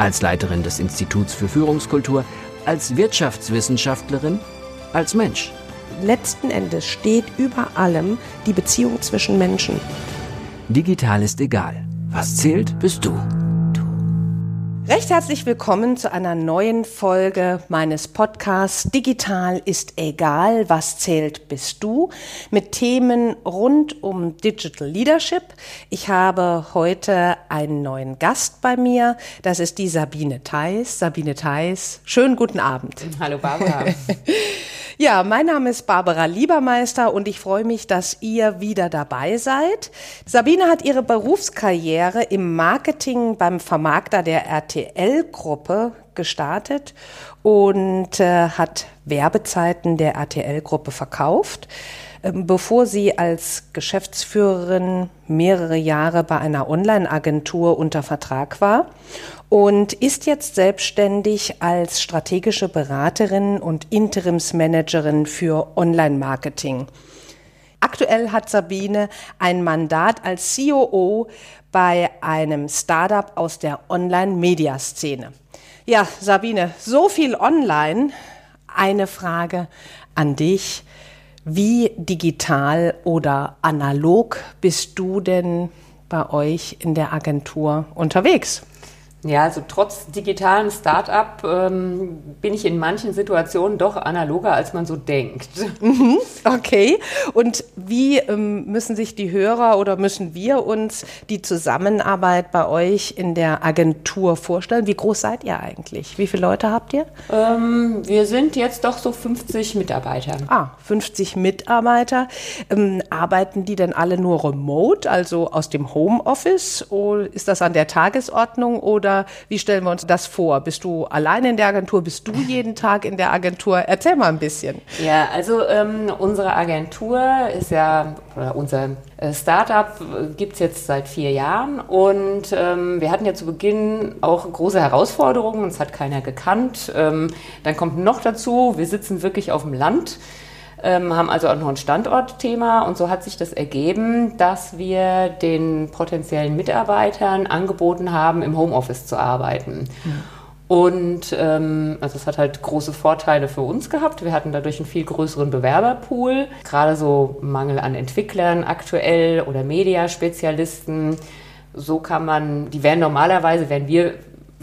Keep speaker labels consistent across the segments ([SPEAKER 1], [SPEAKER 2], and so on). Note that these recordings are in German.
[SPEAKER 1] Als Leiterin des Instituts für Führungskultur, als Wirtschaftswissenschaftlerin, als Mensch.
[SPEAKER 2] Letzten Endes steht über allem die Beziehung zwischen Menschen.
[SPEAKER 1] Digital ist egal. Was zählt, bist du.
[SPEAKER 2] Recht herzlich willkommen zu einer neuen Folge meines Podcasts Digital ist egal, was zählt bist du mit Themen rund um Digital Leadership. Ich habe heute einen neuen Gast bei mir, das ist die Sabine Theis. Sabine Theis, schönen guten Abend.
[SPEAKER 3] Hallo Barbara.
[SPEAKER 2] Ja, mein Name ist Barbara Liebermeister und ich freue mich, dass ihr wieder dabei seid. Sabine hat ihre Berufskarriere im Marketing beim Vermarkter der RTL-Gruppe gestartet und äh, hat Werbezeiten der RTL-Gruppe verkauft. Ähm, bevor sie als Geschäftsführerin mehrere Jahre bei einer Online-Agentur unter Vertrag war und ist jetzt selbstständig als strategische Beraterin und Interimsmanagerin für Online-Marketing. Aktuell hat Sabine ein Mandat als COO bei einem Startup aus der Online-Media-Szene. Ja, Sabine, so viel online. Eine Frage an dich. Wie digital oder analog bist du denn bei euch in der Agentur unterwegs?
[SPEAKER 3] Ja, also trotz digitalem Start-up ähm, bin ich in manchen Situationen doch analoger, als man so denkt.
[SPEAKER 2] Mhm, okay. Und wie ähm, müssen sich die Hörer oder müssen wir uns die Zusammenarbeit bei euch in der Agentur vorstellen? Wie groß seid ihr eigentlich? Wie viele Leute habt ihr?
[SPEAKER 3] Ähm, wir sind jetzt doch so 50 Mitarbeiter.
[SPEAKER 2] Ah, 50 Mitarbeiter. Ähm, arbeiten die denn alle nur remote, also aus dem Homeoffice? Oder ist das an der Tagesordnung oder oder wie stellen wir uns das vor? Bist du allein in der Agentur? Bist du jeden Tag in der Agentur? Erzähl mal ein bisschen.
[SPEAKER 3] Ja, also ähm, unsere Agentur ist ja, oder unser äh, Startup äh, gibt es jetzt seit vier Jahren und ähm, wir hatten ja zu Beginn auch große Herausforderungen, uns hat keiner gekannt. Ähm, dann kommt noch dazu, wir sitzen wirklich auf dem Land ähm, haben also auch noch ein Standortthema und so hat sich das ergeben, dass wir den potenziellen Mitarbeitern angeboten haben, im Homeoffice zu arbeiten. Ja. Und ähm, also es hat halt große Vorteile für uns gehabt. Wir hatten dadurch einen viel größeren Bewerberpool, gerade so Mangel an Entwicklern aktuell oder Mediaspezialisten. So kann man, die wären normalerweise, wären wir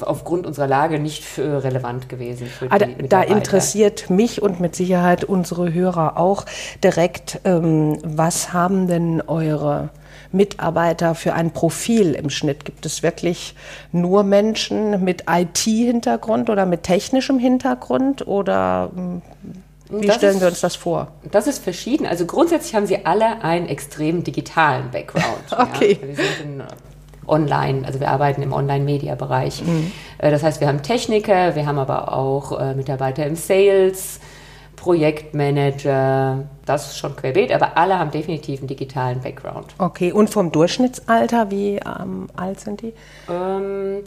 [SPEAKER 3] aufgrund unserer Lage nicht für relevant gewesen. Für
[SPEAKER 2] ah, da interessiert mich und mit Sicherheit unsere Hörer auch direkt, ähm, was haben denn eure Mitarbeiter für ein Profil im Schnitt? Gibt es wirklich nur Menschen mit IT-Hintergrund oder mit technischem Hintergrund oder hm, wie das stellen ist, wir uns das vor?
[SPEAKER 3] Das ist verschieden. Also grundsätzlich haben sie alle einen extrem digitalen Background.
[SPEAKER 2] okay.
[SPEAKER 3] Ja. Wir sind in online, also wir arbeiten im Online-Media-Bereich. Mhm. Äh, das heißt, wir haben Techniker, wir haben aber auch äh, Mitarbeiter im Sales, Projektmanager, das schon querbeet, aber alle haben definitiv einen digitalen Background.
[SPEAKER 2] Okay, und vom Durchschnittsalter, wie ähm, alt sind die?
[SPEAKER 3] Ähm,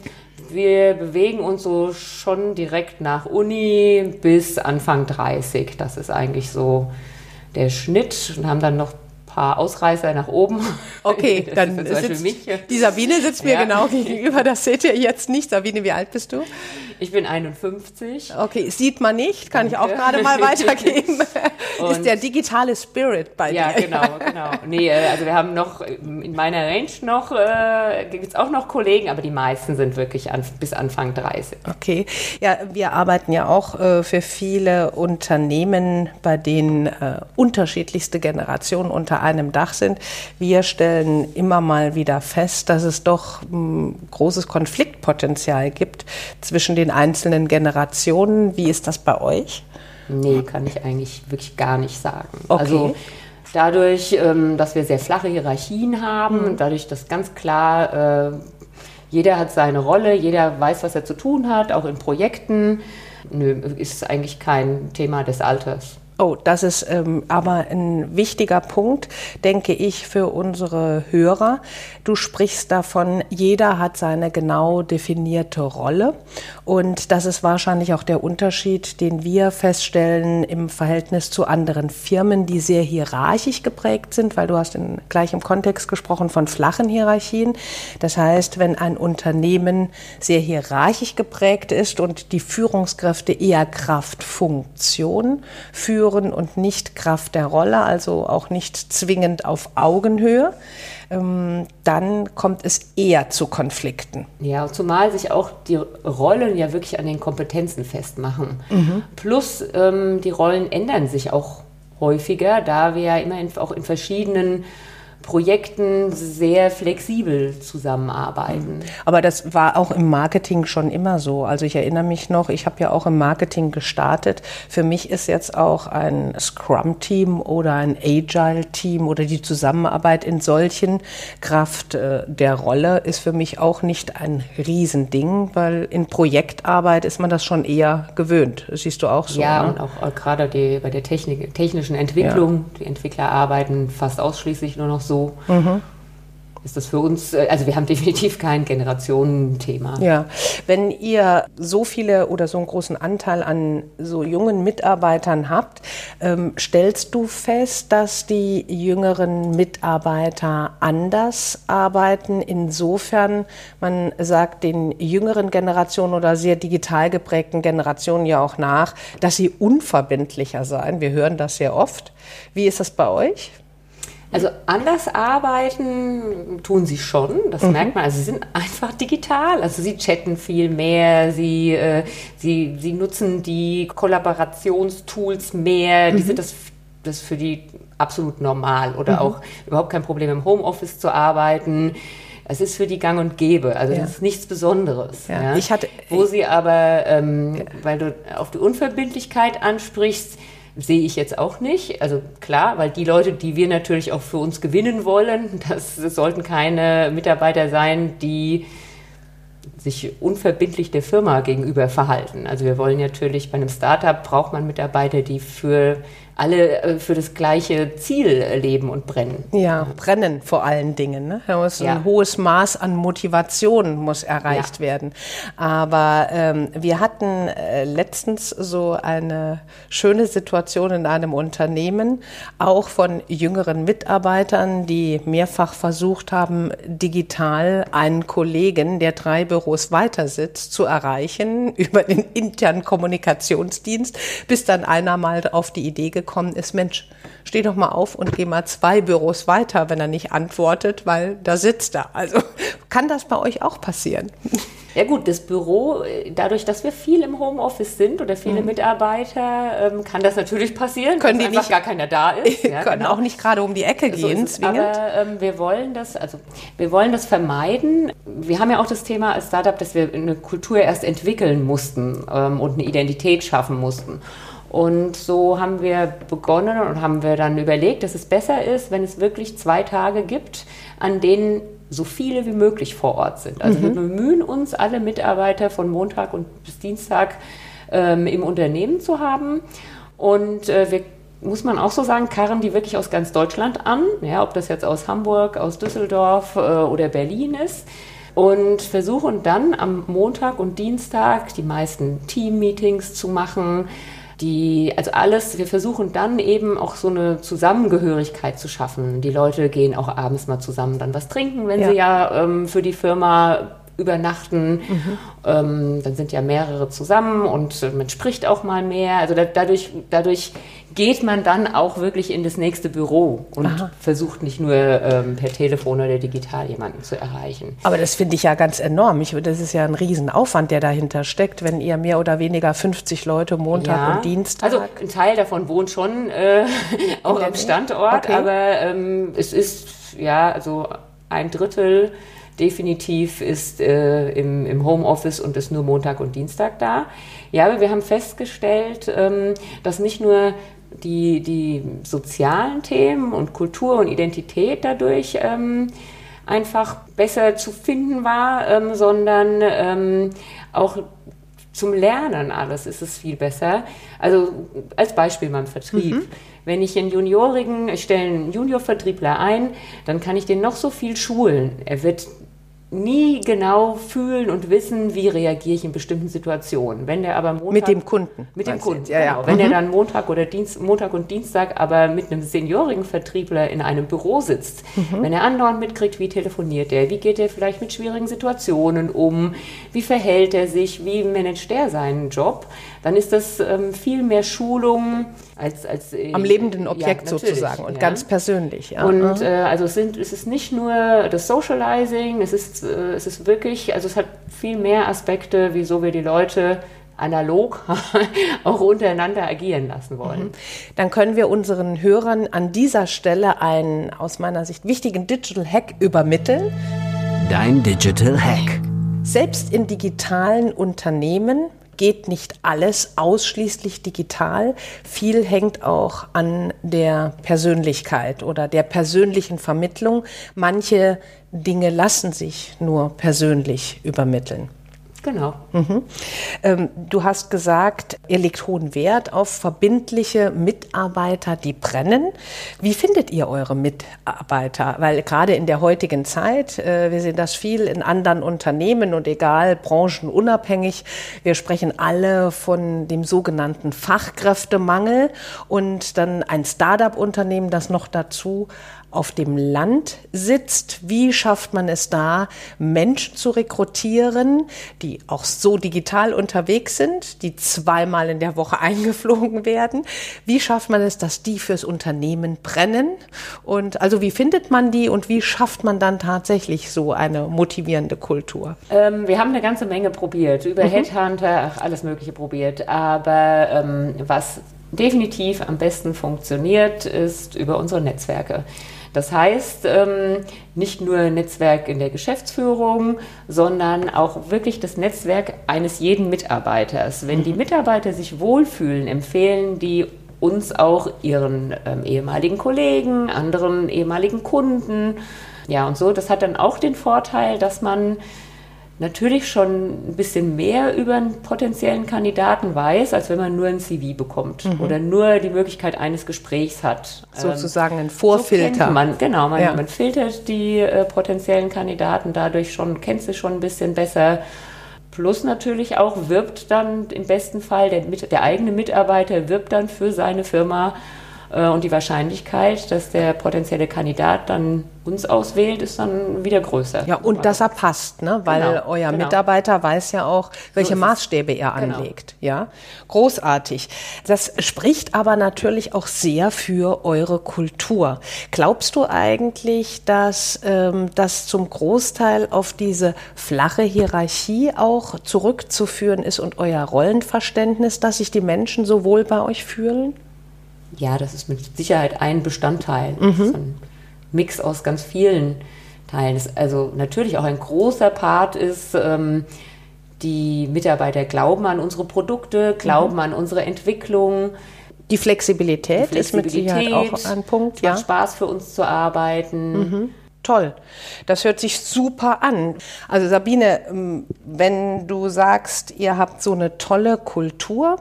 [SPEAKER 3] wir bewegen uns so schon direkt nach Uni bis Anfang 30. Das ist eigentlich so der Schnitt und haben dann noch paar Ausreißer nach oben.
[SPEAKER 2] Okay, dann sitzt, mich. die Sabine sitzt mir ja. genau gegenüber, das seht ihr jetzt nicht. Sabine, wie alt bist du?
[SPEAKER 3] Ich bin 51.
[SPEAKER 2] Okay, sieht man nicht, kann Danke. ich auch gerade mal weitergeben. ist der digitale Spirit bei
[SPEAKER 3] ja,
[SPEAKER 2] dir.
[SPEAKER 3] Ja, genau, genau. Nee, äh, also wir haben noch in meiner Range noch, äh, gibt es auch noch Kollegen, aber die meisten sind wirklich an, bis Anfang 30.
[SPEAKER 2] Okay, ja, wir arbeiten ja auch äh, für viele Unternehmen, bei denen äh, unterschiedlichste Generationen unter einem Dach sind. Wir stellen immer mal wieder fest, dass es doch ein großes Konfliktpotenzial gibt zwischen den einzelnen Generationen. Wie ist das bei euch?
[SPEAKER 3] Nee, kann ich eigentlich wirklich gar nicht sagen. Okay. Also dadurch, ähm, dass wir sehr flache Hierarchien haben, mhm. dadurch, dass ganz klar äh, jeder hat seine Rolle, jeder weiß, was er zu tun hat, auch in Projekten. Nö, ist eigentlich kein Thema des Alters.
[SPEAKER 2] Oh, das ist ähm, aber ein wichtiger Punkt, denke ich, für unsere Hörer. Du sprichst davon, jeder hat seine genau definierte Rolle. Und das ist wahrscheinlich auch der Unterschied, den wir feststellen im Verhältnis zu anderen Firmen, die sehr hierarchisch geprägt sind, weil du hast in gleichem Kontext gesprochen von flachen Hierarchien. Das heißt, wenn ein Unternehmen sehr hierarchisch geprägt ist und die Führungskräfte eher Kraftfunktion führen, führen und nicht Kraft der Rolle, also auch nicht zwingend auf Augenhöhe, ähm, dann kommt es eher zu Konflikten.
[SPEAKER 3] Ja, zumal sich auch die Rollen ja wirklich an den Kompetenzen festmachen. Mhm. Plus ähm, die Rollen ändern sich auch häufiger, da wir ja immer in, auch in verschiedenen Projekten sehr flexibel zusammenarbeiten.
[SPEAKER 2] Aber das war auch im Marketing schon immer so. Also ich erinnere mich noch, ich habe ja auch im Marketing gestartet. Für mich ist jetzt auch ein Scrum-Team oder ein Agile-Team oder die Zusammenarbeit in solchen Kraft äh, der Rolle ist für mich auch nicht ein Riesending, weil in Projektarbeit ist man das schon eher gewöhnt. Das siehst du auch so.
[SPEAKER 3] Ja, ne? und auch, gerade die, bei der Technik, technischen Entwicklung. Ja. Die Entwickler arbeiten fast ausschließlich nur noch so so. Mhm ist das für uns, äh, also wir haben definitiv kein Generationenthema.
[SPEAKER 2] Ja, wenn ihr so viele oder so einen großen Anteil an so jungen Mitarbeitern habt, ähm, stellst du fest, dass die jüngeren Mitarbeiter anders arbeiten? Insofern, man sagt den jüngeren Generationen oder sehr digital geprägten Generationen ja auch nach, dass sie unverbindlicher seien. Wir hören das sehr oft. Wie ist das bei euch?
[SPEAKER 3] Also anders arbeiten tun sie schon, das mhm. merkt man. Also sie sind einfach digital. Also sie chatten viel mehr, sie, äh, sie, sie nutzen die Kollaborationstools mehr. Mhm. Die sind das, das für die absolut normal oder mhm. auch überhaupt kein Problem im Homeoffice zu arbeiten. Es ist für die gang und gäbe, also ja. das ist nichts Besonderes. Ja. Ja. Ich hatte, Wo sie aber, ähm, weil du auf die Unverbindlichkeit ansprichst, sehe ich jetzt auch nicht. Also klar, weil die Leute, die wir natürlich auch für uns gewinnen wollen, das, sollten keine Mitarbeiter sein, die sich unverbindlich der Firma gegenüber verhalten. Also wir wollen natürlich bei einem Startup braucht man Mitarbeiter, die für alle äh, für das gleiche Ziel leben und brennen.
[SPEAKER 2] Ja, brennen vor allen Dingen. Ne? Muss ja. Ein hohes Maß an Motivation muss erreicht ja. werden. Aber ähm, wir hatten äh, letztens so eine schöne Situation in einem Unternehmen, auch von jüngeren Mitarbeitern, die mehrfach versucht haben, digital einen Kollegen, der drei Büros weiter sitzt, zu erreichen über den internen Kommunikationsdienst, bis dann einer mal auf die Idee gekommen gekommen ist, Mensch, steh doch mal auf und geh mal zwei Büros weiter, wenn er nicht antwortet, weil da sitzt er. Also kann das bei euch auch passieren?
[SPEAKER 3] Ja gut, das Büro, dadurch, dass wir viel im Homeoffice sind oder viele mhm. Mitarbeiter, ähm, kann das natürlich passieren,
[SPEAKER 2] können die
[SPEAKER 3] einfach
[SPEAKER 2] nicht,
[SPEAKER 3] gar keiner da ist.
[SPEAKER 2] Ja, können genau. auch nicht gerade um die Ecke gehen,
[SPEAKER 3] so zwingend. Aber ähm, wir wollen das, also wir wollen das vermeiden. Wir haben ja auch das Thema als Startup, dass wir eine Kultur erst entwickeln mussten ähm, und eine Identität schaffen mussten. Und so haben wir begonnen und haben wir dann überlegt, dass es besser ist, wenn es wirklich zwei Tage gibt, an denen so viele wie möglich vor Ort sind. Also mhm. wir bemühen uns, alle Mitarbeiter von Montag und bis Dienstag ähm, im Unternehmen zu haben. Und äh, wir muss man auch so sagen, karren die wirklich aus ganz Deutschland an, ja, ob das jetzt aus Hamburg, aus Düsseldorf äh, oder Berlin ist und versuchen dann am Montag und Dienstag die meisten Team-Meetings zu machen, die, also alles, wir versuchen dann eben auch so eine Zusammengehörigkeit zu schaffen. Die Leute gehen auch abends mal zusammen dann was trinken, wenn ja. sie ja ähm, für die Firma übernachten. Mhm. Ähm, dann sind ja mehrere zusammen und man spricht auch mal mehr. Also da, dadurch, dadurch geht man dann auch wirklich in das nächste Büro und Aha. versucht nicht nur ähm, per Telefon oder digital jemanden zu erreichen.
[SPEAKER 2] Aber das finde ich ja ganz enorm. Ich, das ist ja ein Riesenaufwand, der dahinter steckt, wenn ihr mehr oder weniger 50 Leute Montag ja. und Dienstag.
[SPEAKER 3] Also ein Teil davon wohnt schon äh, auch am Standort, okay. aber ähm, es ist ja also ein Drittel definitiv ist äh, im, im Homeoffice und ist nur Montag und Dienstag da. Ja, aber wir haben festgestellt, ähm, dass nicht nur die, die sozialen Themen und Kultur und Identität dadurch ähm, einfach besser zu finden war, ähm, sondern ähm, auch zum Lernen alles ist es viel besser. Also als Beispiel beim Vertrieb. Mhm. Wenn ich einen Juniorigen, ich stelle einen Juniorvertriebler ein, dann kann ich den noch so viel schulen. Er wird nie genau fühlen und wissen, wie reagiere ich in bestimmten Situationen. Wenn der aber
[SPEAKER 2] Montag, mit dem Kunden.
[SPEAKER 3] Mit dem Kunden. Ja, ja. Genau. Wenn mhm. der dann Montag oder Dienst, Montag und Dienstag aber mit einem seniorigen Vertriebler in einem Büro sitzt, mhm. wenn er andauernd mitkriegt, wie telefoniert er, wie geht er vielleicht mit schwierigen Situationen um, wie verhält er sich, wie managt er seinen Job, dann ist das ähm, viel mehr Schulung als, als
[SPEAKER 2] äh, am lebenden Objekt ja, sozusagen und ja. ganz persönlich.
[SPEAKER 3] Ja. Und mhm. äh, also es, sind, es ist nicht nur das Socializing, es ist, äh, es ist wirklich, also es hat viel mehr Aspekte, wieso wir die Leute analog auch untereinander agieren lassen wollen. Mhm.
[SPEAKER 2] Dann können wir unseren Hörern an dieser Stelle einen aus meiner Sicht wichtigen Digital Hack übermitteln.
[SPEAKER 1] Dein Digital Hack.
[SPEAKER 2] Selbst in digitalen Unternehmen geht nicht alles ausschließlich digital. Viel hängt auch an der Persönlichkeit oder der persönlichen Vermittlung. Manche Dinge lassen sich nur persönlich übermitteln.
[SPEAKER 3] Genau.
[SPEAKER 2] Mhm. Ähm, du hast gesagt, ihr legt hohen Wert auf verbindliche Mitarbeiter, die brennen. Wie findet ihr eure Mitarbeiter? Weil gerade in der heutigen Zeit, äh, wir sehen das viel in anderen Unternehmen und egal, branchenunabhängig, wir sprechen alle von dem sogenannten Fachkräftemangel und dann ein Start-up-Unternehmen, das noch dazu auf dem Land sitzt. Wie schafft man es da, Menschen zu rekrutieren, die auch so digital unterwegs sind, die zweimal in der Woche eingeflogen werden? Wie schafft man es, dass die fürs Unternehmen brennen? Und also wie findet man die und wie schafft man dann tatsächlich so eine motivierende Kultur?
[SPEAKER 3] Ähm, wir haben eine ganze Menge probiert, über mhm. Headhunter, ach, alles Mögliche probiert. Aber ähm, was definitiv am besten funktioniert, ist über unsere Netzwerke. Das heißt, ähm, nicht nur Netzwerk in der Geschäftsführung, sondern auch wirklich das Netzwerk eines jeden Mitarbeiters. Wenn die mhm. Mitarbeiter sich wohlfühlen, empfehlen die uns auch ihren ähm, ehemaligen Kollegen, anderen ehemaligen Kunden. Ja, und so, das hat dann auch den Vorteil, dass man natürlich schon ein bisschen mehr über einen potenziellen Kandidaten weiß, als wenn man nur ein CV bekommt mhm. oder nur die Möglichkeit eines Gesprächs hat.
[SPEAKER 2] Sozusagen ein Vorfilter.
[SPEAKER 3] So man, genau, man, ja. man, filtert die äh, potenziellen Kandidaten dadurch schon, kennt sie schon ein bisschen besser. Plus natürlich auch wirbt dann im besten Fall der, der eigene Mitarbeiter wirbt dann für seine Firma und die Wahrscheinlichkeit, dass der potenzielle Kandidat dann uns auswählt, ist dann wieder größer.
[SPEAKER 2] Ja, und dass er passt, ne? weil genau, euer genau. Mitarbeiter weiß ja auch, welche so Maßstäbe er genau. anlegt. Ja, großartig. Das spricht aber natürlich auch sehr für eure Kultur. Glaubst du eigentlich, dass ähm, das zum Großteil auf diese flache Hierarchie auch zurückzuführen ist und euer Rollenverständnis, dass sich die Menschen so wohl bei euch fühlen?
[SPEAKER 3] Ja, das ist mit Sicherheit ein Bestandteil. Mhm. ein Mix aus ganz vielen Teilen. Das also natürlich auch ein großer Part ist, ähm, die Mitarbeiter glauben an unsere Produkte, glauben mhm. an unsere Entwicklung.
[SPEAKER 2] Die Flexibilität, Die Flexibilität ist mit Sicherheit auch ein Punkt.
[SPEAKER 3] Es ja. macht Spaß für uns zu arbeiten.
[SPEAKER 2] Mhm. Toll. Das hört sich super an. Also Sabine, ähm, wenn du sagst, ihr habt so eine tolle Kultur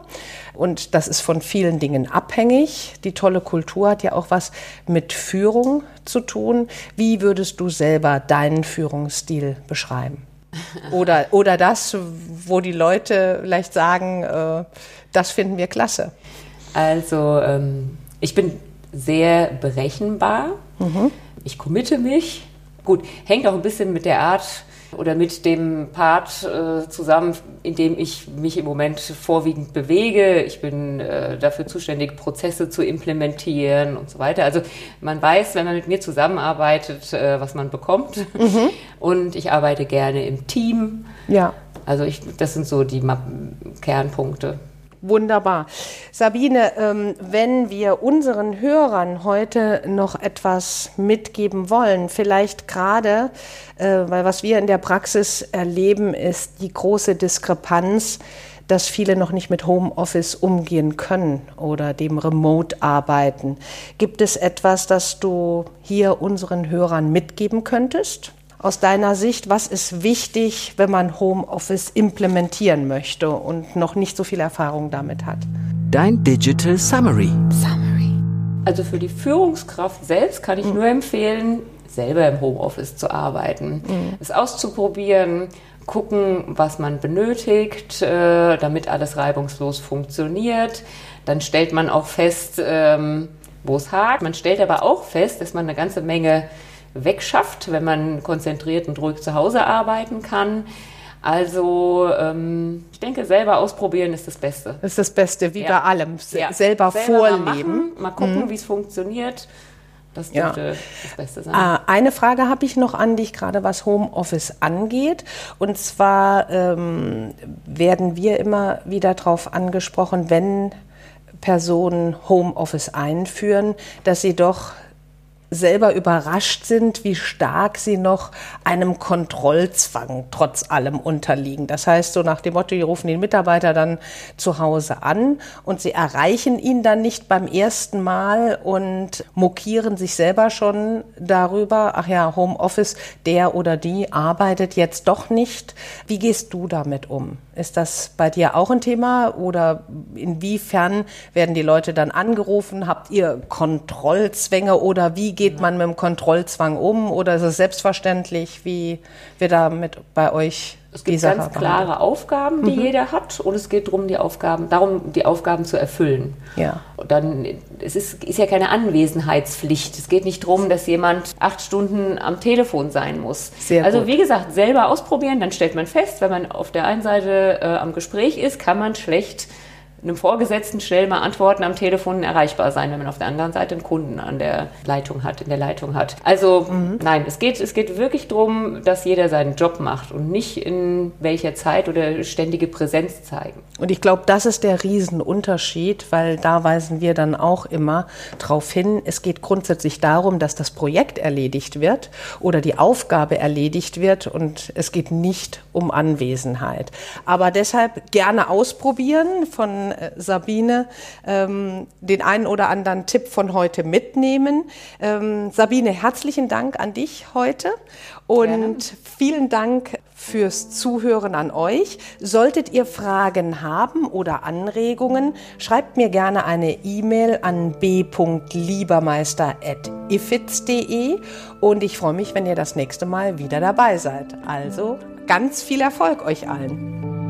[SPEAKER 2] und das ist von vielen Dingen abhängig. Die tolle Kultur hat ja auch was mit Führung zu tun. Wie würdest du selber deinen Führungsstil beschreiben? Oder, oder das, wo die Leute vielleicht sagen, äh, das finden wir klasse.
[SPEAKER 3] Also ähm, ich bin sehr berechenbar. Mhm. Ich committe mich. Gut, hängt auch ein bisschen mit der Art oder mit dem Part äh, zusammen, in dem ich mich im Moment vorwiegend bewege. Ich bin äh, dafür zuständig, Prozesse zu implementieren und so weiter. Also man weiß, wenn man mit mir zusammenarbeitet, äh, was man bekommt. Mhm. Und ich arbeite gerne im Team. Ja. Also ich, das sind so die Kernpunkte.
[SPEAKER 2] Wunderbar. Sabine, ähm, wenn wir unseren Hörern heute noch etwas mitgeben wollen, vielleicht gerade, äh, weil was wir in der Praxis erleben, ist die große Diskrepanz dass viele noch nicht mit Homeoffice umgehen können oder dem Remote-Arbeiten. Gibt es etwas, das du hier unseren Hörern mitgeben könntest? Aus deiner Sicht, was ist wichtig, wenn man Homeoffice implementieren möchte und noch nicht so viel Erfahrung damit hat?
[SPEAKER 1] Dein Digital Summary.
[SPEAKER 3] Summary. Also für die Führungskraft selbst kann ich mhm. nur empfehlen, selber im Homeoffice zu arbeiten, mhm. es auszuprobieren, gucken, was man benötigt, äh, damit alles reibungslos funktioniert. Dann stellt man auch fest, ähm, wo es hakt. Man stellt aber auch fest, dass man eine ganze Menge wegschafft, wenn man konzentriert und ruhig zu Hause arbeiten kann. Also ähm, ich denke, selber ausprobieren ist das Beste.
[SPEAKER 2] Das ist das Beste, wie ja. bei allem. Ja. Selber, selber, vorleben.
[SPEAKER 3] Mal, mal gucken, mhm. wie es funktioniert. Das dürfte ja. das Beste sein.
[SPEAKER 2] Ah, eine Frage habe ich noch an dich, gerade was Homeoffice angeht. Und zwar ähm, werden wir immer wieder darauf angesprochen, wenn Personen Homeoffice einführen, dass sie doch selber überrascht sind, wie stark sie noch einem Kontrollzwang trotz allem unterliegen. Das heißt, so nach dem Motto, die rufen den Mitarbeiter dann zu Hause an und sie erreichen ihn dann nicht beim ersten Mal und mokieren sich selber schon darüber, ach ja, Homeoffice, der oder die arbeitet jetzt doch nicht. Wie gehst du damit um? Ist das bei dir auch ein Thema? Oder inwiefern werden die Leute dann angerufen? Habt ihr Kontrollzwänge? Oder wie geht man mit dem Kontrollzwang um? Oder ist es selbstverständlich, wie wir damit bei euch
[SPEAKER 3] es gibt ganz Sache klare behandelt. Aufgaben, die mhm. jeder hat, und es geht darum, die Aufgaben, darum, die Aufgaben zu erfüllen.
[SPEAKER 2] Ja.
[SPEAKER 3] Und dann, es ist, ist ja keine Anwesenheitspflicht. Es geht nicht darum, dass jemand acht Stunden am Telefon sein muss. Sehr also gut. wie gesagt, selber ausprobieren, dann stellt man fest, wenn man auf der einen Seite äh, am Gespräch ist, kann man schlecht einem Vorgesetzten schnell mal antworten am Telefon erreichbar sein, wenn man auf der anderen Seite einen Kunden an der Leitung hat, in der Leitung hat. Also mhm. nein, es geht, es geht wirklich darum, dass jeder seinen Job macht und nicht in welcher Zeit oder ständige Präsenz zeigen.
[SPEAKER 2] Und ich glaube, das ist der Riesenunterschied, weil da weisen wir dann auch immer darauf hin, es geht grundsätzlich darum, dass das Projekt erledigt wird oder die Aufgabe erledigt wird und es geht nicht um Anwesenheit. Aber deshalb gerne ausprobieren von äh, Sabine ähm, den einen oder anderen Tipp von heute mitnehmen. Ähm, Sabine, herzlichen Dank an dich heute und Gerne. vielen Dank fürs Zuhören an euch. Solltet ihr Fragen haben oder Anregungen, schreibt mir gerne eine E-Mail an b.liebermeister.ifitz.de und ich freue mich, wenn ihr das nächste Mal wieder dabei seid. Also ganz viel Erfolg euch allen.